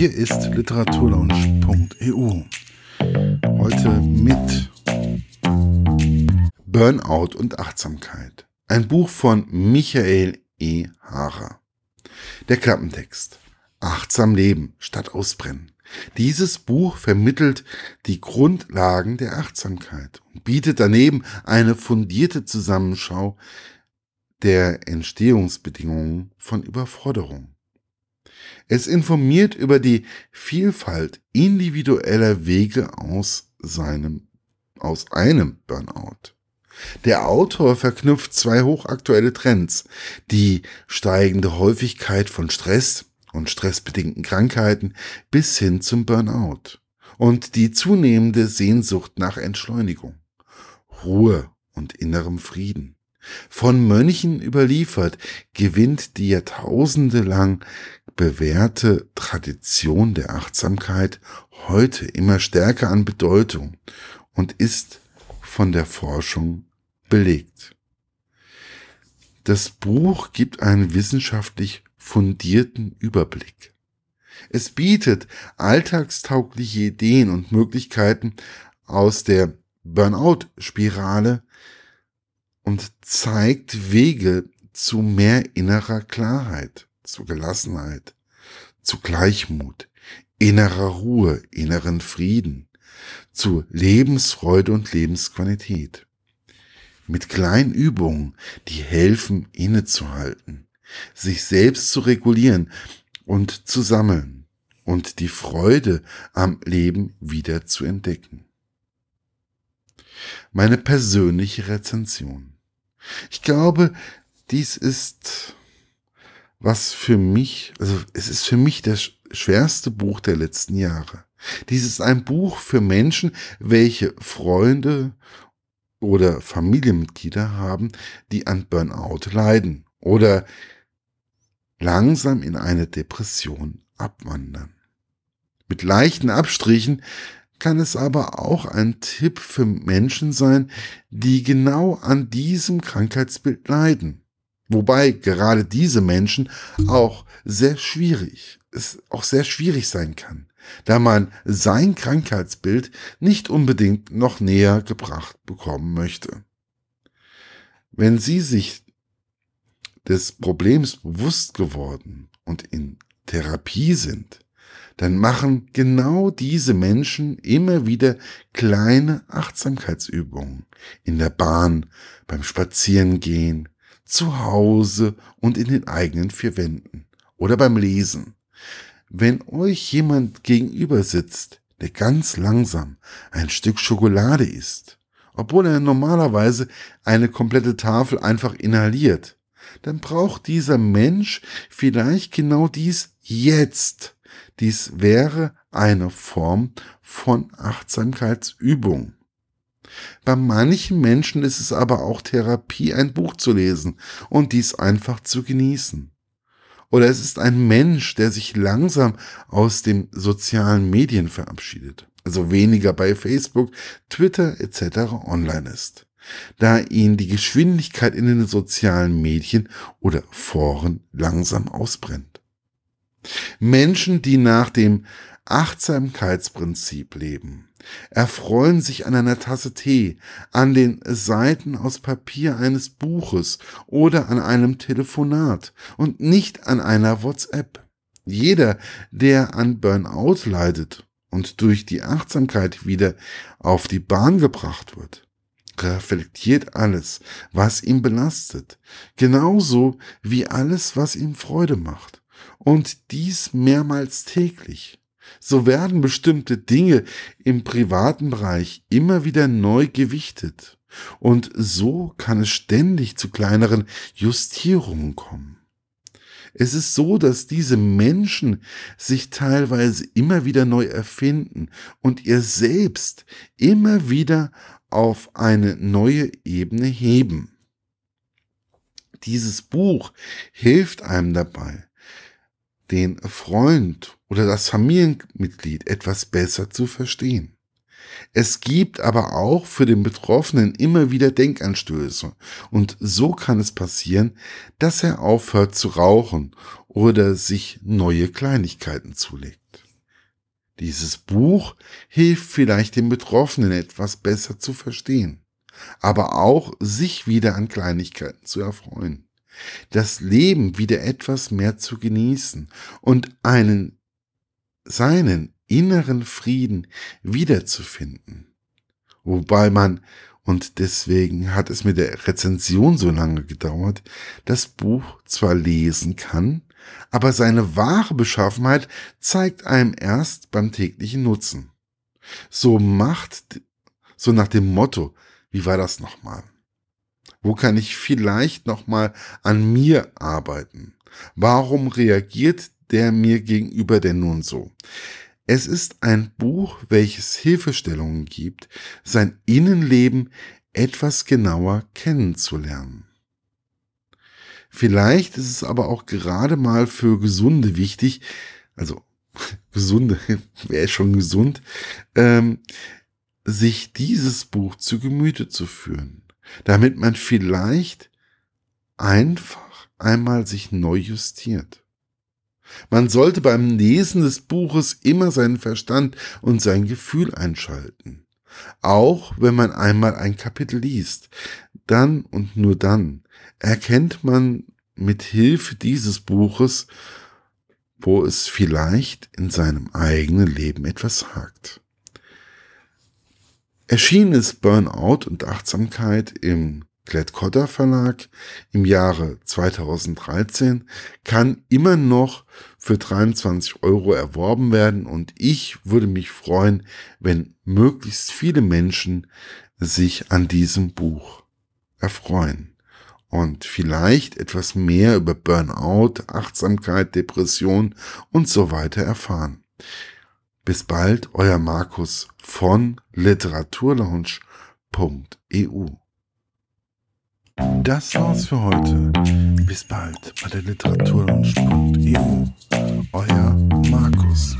Hier ist literaturlaunch.eu. Heute mit Burnout und Achtsamkeit. Ein Buch von Michael E. Haarer. Der Klappentext. Achtsam leben statt ausbrennen. Dieses Buch vermittelt die Grundlagen der Achtsamkeit und bietet daneben eine fundierte Zusammenschau der Entstehungsbedingungen von Überforderung. Es informiert über die Vielfalt individueller Wege aus seinem, aus einem Burnout. Der Autor verknüpft zwei hochaktuelle Trends, die steigende Häufigkeit von Stress und stressbedingten Krankheiten bis hin zum Burnout und die zunehmende Sehnsucht nach Entschleunigung, Ruhe und innerem Frieden. Von Mönchen überliefert, gewinnt die Jahrtausende lang bewährte Tradition der Achtsamkeit heute immer stärker an Bedeutung und ist von der Forschung belegt. Das Buch gibt einen wissenschaftlich fundierten Überblick. Es bietet alltagstaugliche Ideen und Möglichkeiten aus der Burnout-Spirale und zeigt Wege zu mehr innerer Klarheit, zu Gelassenheit, zu Gleichmut, innerer Ruhe, inneren Frieden, zu Lebensfreude und Lebensqualität. Mit kleinen Übungen, die helfen, innezuhalten, sich selbst zu regulieren und zu sammeln und die Freude am Leben wieder zu entdecken. Meine persönliche Rezension. Ich glaube, dies ist was für mich, also es ist für mich das schwerste Buch der letzten Jahre. Dies ist ein Buch für Menschen, welche Freunde oder Familienmitglieder haben, die an Burnout leiden oder langsam in eine Depression abwandern. Mit leichten Abstrichen kann es aber auch ein Tipp für Menschen sein, die genau an diesem Krankheitsbild leiden. Wobei gerade diese Menschen auch sehr schwierig, es auch sehr schwierig sein kann, da man sein Krankheitsbild nicht unbedingt noch näher gebracht bekommen möchte. Wenn Sie sich des Problems bewusst geworden und in Therapie sind, dann machen genau diese Menschen immer wieder kleine Achtsamkeitsübungen in der Bahn, beim Spazierengehen, zu Hause und in den eigenen vier Wänden oder beim Lesen. Wenn euch jemand gegenüber sitzt, der ganz langsam ein Stück Schokolade isst, obwohl er normalerweise eine komplette Tafel einfach inhaliert, dann braucht dieser Mensch vielleicht genau dies jetzt. Dies wäre eine Form von Achtsamkeitsübung. Bei manchen Menschen ist es aber auch Therapie, ein Buch zu lesen und dies einfach zu genießen. Oder es ist ein Mensch, der sich langsam aus den sozialen Medien verabschiedet, also weniger bei Facebook, Twitter etc. online ist, da ihn die Geschwindigkeit in den sozialen Medien oder Foren langsam ausbrennt. Menschen, die nach dem Achtsamkeitsprinzip leben, erfreuen sich an einer Tasse Tee, an den Seiten aus Papier eines Buches oder an einem Telefonat und nicht an einer WhatsApp. Jeder, der an Burnout leidet und durch die Achtsamkeit wieder auf die Bahn gebracht wird, reflektiert alles, was ihn belastet, genauso wie alles, was ihm Freude macht. Und dies mehrmals täglich so werden bestimmte Dinge im privaten Bereich immer wieder neu gewichtet. Und so kann es ständig zu kleineren Justierungen kommen. Es ist so, dass diese Menschen sich teilweise immer wieder neu erfinden und ihr selbst immer wieder auf eine neue Ebene heben. Dieses Buch hilft einem dabei, den Freund oder das Familienmitglied etwas besser zu verstehen. Es gibt aber auch für den Betroffenen immer wieder Denkanstöße und so kann es passieren, dass er aufhört zu rauchen oder sich neue Kleinigkeiten zulegt. Dieses Buch hilft vielleicht den Betroffenen etwas besser zu verstehen, aber auch sich wieder an Kleinigkeiten zu erfreuen, das Leben wieder etwas mehr zu genießen und einen seinen inneren Frieden wiederzufinden. Wobei man, und deswegen hat es mit der Rezension so lange gedauert, das Buch zwar lesen kann, aber seine wahre Beschaffenheit zeigt einem erst beim täglichen Nutzen. So macht, so nach dem Motto, wie war das nochmal? Wo kann ich vielleicht nochmal an mir arbeiten? Warum reagiert der mir gegenüber denn nun so? Es ist ein Buch, welches Hilfestellungen gibt, sein Innenleben etwas genauer kennenzulernen. Vielleicht ist es aber auch gerade mal für Gesunde wichtig, also Gesunde, wäre schon gesund, ähm, sich dieses Buch zu Gemüte zu führen, damit man vielleicht einfach einmal sich neu justiert. Man sollte beim Lesen des Buches immer seinen Verstand und sein Gefühl einschalten. Auch wenn man einmal ein Kapitel liest, dann und nur dann erkennt man mit Hilfe dieses Buches, wo es vielleicht in seinem eigenen Leben etwas hakt. Erschienen ist Burnout und Achtsamkeit im Klett-Cotta Verlag im Jahre 2013, kann immer noch für 23 Euro erworben werden und ich würde mich freuen, wenn möglichst viele Menschen sich an diesem Buch erfreuen und vielleicht etwas mehr über Burnout, Achtsamkeit, Depression und so weiter erfahren. Bis bald, euer Markus von literaturlaunch.eu. Das war's für heute. Bis bald bei der literaturlaunch.eu. Euer Markus.